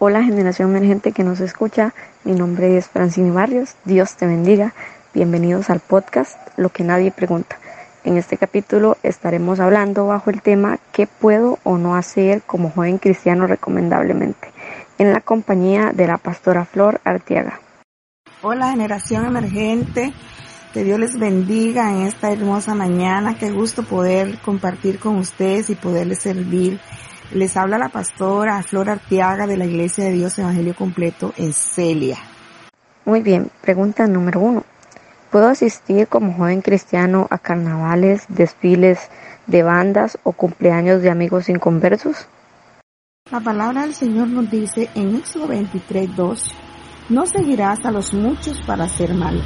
Hola generación emergente que nos escucha, mi nombre es Francine Barrios, Dios te bendiga, bienvenidos al podcast Lo que nadie pregunta. En este capítulo estaremos hablando bajo el tema ¿Qué puedo o no hacer como joven cristiano recomendablemente? en la compañía de la pastora Flor Artiaga. Hola generación emergente, que Dios les bendiga en esta hermosa mañana, qué gusto poder compartir con ustedes y poderles servir les habla la pastora Flor Arteaga de la Iglesia de Dios Evangelio Completo en Celia. Muy bien, pregunta número uno. ¿Puedo asistir como joven cristiano a carnavales, desfiles de bandas o cumpleaños de amigos inconversos? La palabra del Señor nos dice en Éxodo 23, 2, no seguirás a los muchos para hacer mal.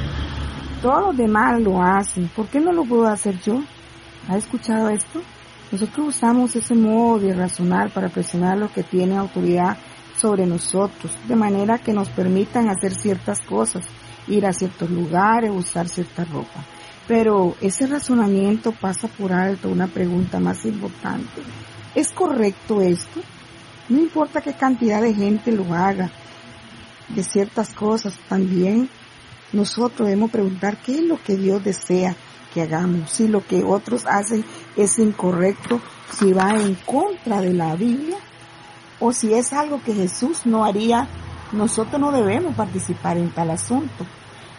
Todos los demás lo hacen, ¿por qué no lo puedo hacer yo? ¿Ha escuchado esto? Nosotros usamos ese modo de razonar para presionar lo que tiene autoridad sobre nosotros, de manera que nos permitan hacer ciertas cosas, ir a ciertos lugares, usar cierta ropa. Pero ese razonamiento pasa por alto una pregunta más importante. ¿Es correcto esto? No importa qué cantidad de gente lo haga, de ciertas cosas también, nosotros debemos preguntar qué es lo que Dios desea que hagamos, si lo que otros hacen es incorrecto, si va en contra de la Biblia o si es algo que Jesús no haría, nosotros no debemos participar en tal asunto.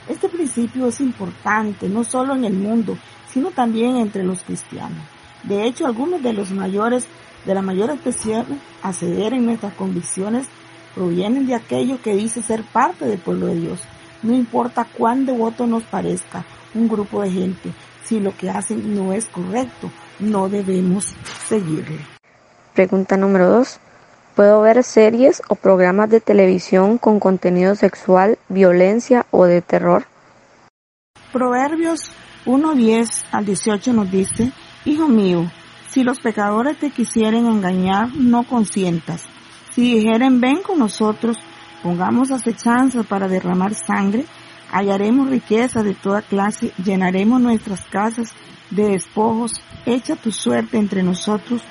Este principio es importante no solo en el mundo, sino también entre los cristianos. De hecho, algunos de los mayores, de la mayor expresión a ceder en nuestras convicciones provienen de aquello que dice ser parte del pueblo de Dios. No importa cuán devoto nos parezca un grupo de gente, si lo que hacen no es correcto, no debemos seguirle. Pregunta número dos. ¿Puedo ver series o programas de televisión con contenido sexual, violencia o de terror? Proverbios 1.10 al 18 nos dice, Hijo mío, si los pecadores te quisieren engañar, no consientas. Si dijeren, ven con nosotros, pongamos acechanza para derramar sangre, hallaremos riqueza de toda clase, llenaremos nuestras casas de despojos, echa tu suerte entre nosotros,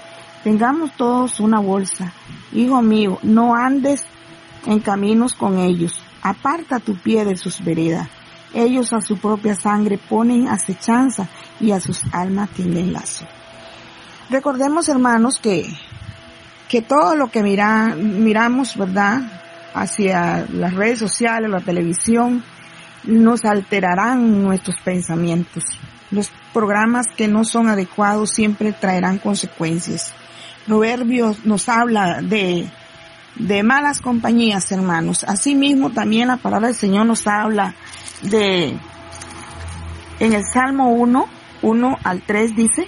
tengamos todos una bolsa. Hijo mío, no andes en caminos con ellos, aparta tu pie de sus veredas. Ellos a su propia sangre ponen acechanza y a sus almas tienen lazo. Recordemos, hermanos, que, que todo lo que mira, miramos, ¿verdad? Hacia las redes sociales, la televisión, nos alterarán nuestros pensamientos. Los programas que no son adecuados siempre traerán consecuencias. Proverbios nos habla de, de malas compañías, hermanos. Asimismo, también la palabra del Señor nos habla de, en el Salmo 1, 1 al 3 dice,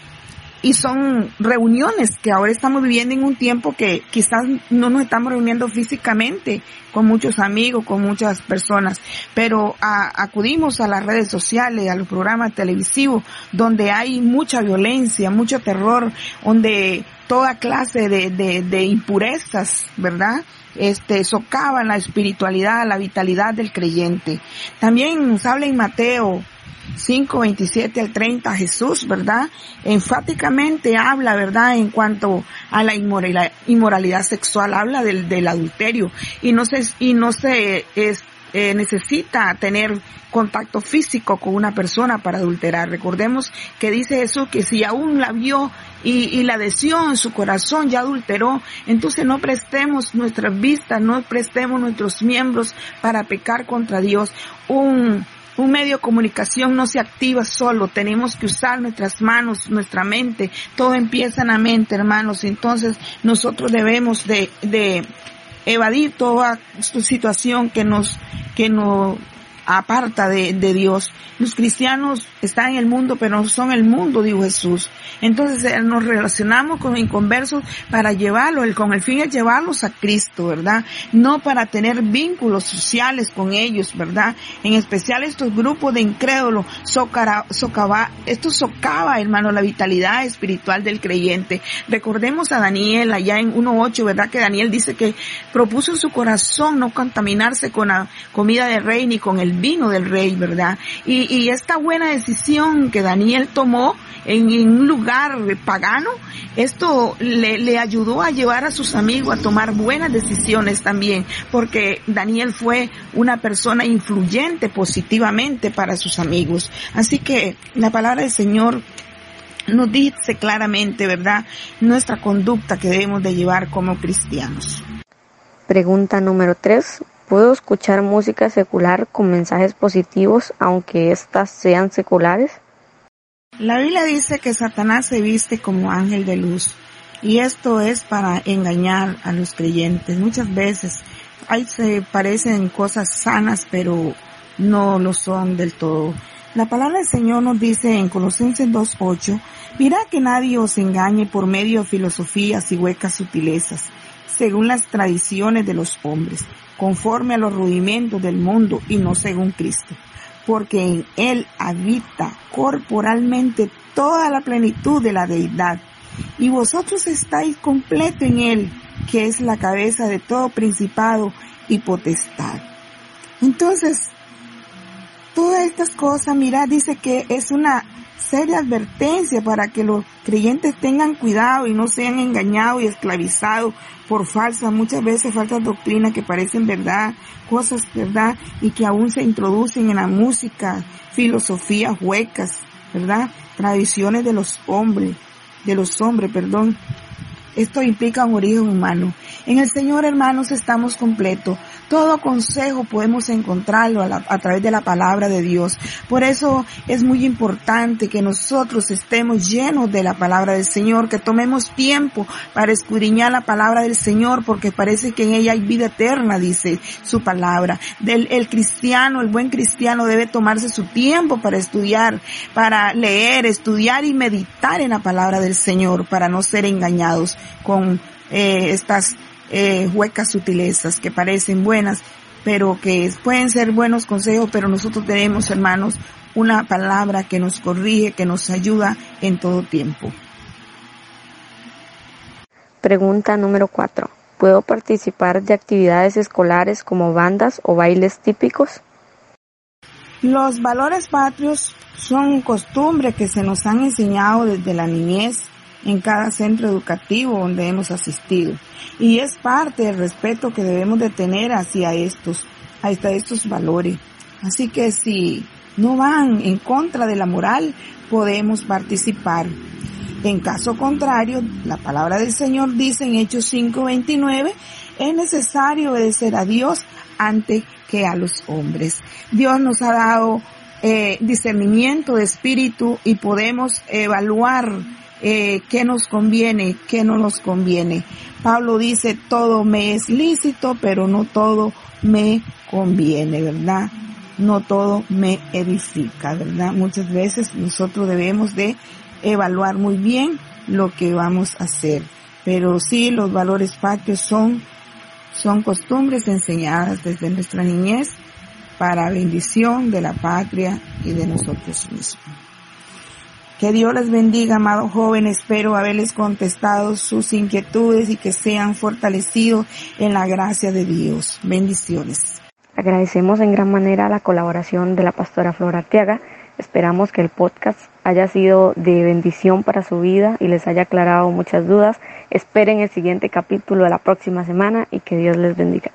y son reuniones que ahora estamos viviendo en un tiempo que quizás no nos estamos reuniendo físicamente con muchos amigos, con muchas personas, pero acudimos a las redes sociales, a los programas televisivos, donde hay mucha violencia, mucho terror, donde toda clase de, de, de impurezas, ¿verdad? Este, socavan la espiritualidad, la vitalidad del creyente. También nos habla en Mateo 5, 27 al 30, Jesús, ¿verdad? Enfáticamente habla, ¿verdad? En cuanto a la inmoralidad, sexual, habla del, del, adulterio y no se, y no se es, eh, necesita tener contacto físico con una persona para adulterar. Recordemos que dice Jesús que si aún la vio y, y la deseó en su corazón, ya adulteró, entonces no prestemos nuestras vistas, no prestemos nuestros miembros para pecar contra Dios. Un, un medio de comunicación no se activa solo, tenemos que usar nuestras manos, nuestra mente, todo empieza en la mente, hermanos, entonces nosotros debemos de, de evadir toda situación que nos, que nos aparta de, de, Dios. Los cristianos están en el mundo, pero no son el mundo, dijo Jesús. Entonces eh, nos relacionamos con inconversos para llevarlo, el, con el fin de llevarlos a Cristo, ¿verdad? No para tener vínculos sociales con ellos, ¿verdad? En especial estos grupos de incrédulos, socara, socava, esto socava, hermano, la vitalidad espiritual del creyente. Recordemos a Daniel allá en 1.8, ¿verdad? Que Daniel dice que propuso en su corazón no contaminarse con la comida del rey ni con el vino del rey, ¿verdad? Y, esta buena decisión que Daniel tomó en, un lugar pagano, esto le, le, ayudó a llevar a sus amigos a tomar buenas decisiones también, porque Daniel fue una persona influyente positivamente para sus amigos. Así que la palabra del Señor nos dice claramente, ¿verdad?, nuestra conducta que debemos de llevar como cristianos. Pregunta número 3. ¿Puedo escuchar música secular con mensajes positivos aunque éstas sean seculares? La Biblia dice que Satanás se viste como ángel de luz y esto es para engañar a los creyentes. Muchas veces ahí se parecen cosas sanas pero no lo son del todo. La palabra del Señor nos dice en Colosenses 2.8, mira que nadie os engañe por medio de filosofías y huecas sutilezas, según las tradiciones de los hombres conforme a los rudimentos del mundo y no según Cristo, porque en Él habita corporalmente toda la plenitud de la deidad, y vosotros estáis completo en Él, que es la cabeza de todo principado y potestad. Entonces, todas estas cosas, mira, dice que es una seria advertencia para que los creyentes tengan cuidado y no sean engañados y esclavizados por falsas, muchas veces falsas doctrinas que parecen verdad, cosas verdad y que aún se introducen en la música, filosofías huecas, verdad, tradiciones de los hombres, de los hombres, perdón. Esto implica un origen humano. En el Señor, hermanos, estamos completos. Todo consejo podemos encontrarlo a, través de la palabra de Dios. Por eso es muy importante que nosotros estemos llenos de la palabra del Señor, que tomemos tiempo para escudriñar la palabra del Señor, porque parece que en ella hay vida eterna, dice su palabra. El cristiano, el buen cristiano debe tomarse su tiempo para estudiar, para leer, estudiar y meditar en la palabra del Señor, para no ser engañados con eh, estas eh, huecas sutilezas que parecen buenas, pero que pueden ser buenos consejos, pero nosotros tenemos, hermanos, una palabra que nos corrige, que nos ayuda en todo tiempo. Pregunta número 4. ¿Puedo participar de actividades escolares como bandas o bailes típicos? Los valores patrios son costumbres que se nos han enseñado desde la niñez en cada centro educativo donde hemos asistido. Y es parte del respeto que debemos de tener hacia estos, hacia estos valores. Así que si no van en contra de la moral, podemos participar. En caso contrario, la palabra del Señor dice en Hechos 5:29, es necesario obedecer a Dios antes que a los hombres. Dios nos ha dado eh, discernimiento de espíritu y podemos evaluar eh, qué nos conviene, qué no nos conviene. Pablo dice, todo me es lícito, pero no todo me conviene, ¿verdad? No todo me edifica, ¿verdad? Muchas veces nosotros debemos de evaluar muy bien lo que vamos a hacer. Pero sí, los valores patrios son, son costumbres enseñadas desde nuestra niñez para bendición de la patria y de nosotros mismos. Que Dios les bendiga, amados jóvenes. Espero haberles contestado sus inquietudes y que sean fortalecidos en la gracia de Dios. Bendiciones. Agradecemos en gran manera la colaboración de la pastora Flora Arteaga. Esperamos que el podcast haya sido de bendición para su vida y les haya aclarado muchas dudas. Esperen el siguiente capítulo de la próxima semana y que Dios les bendiga.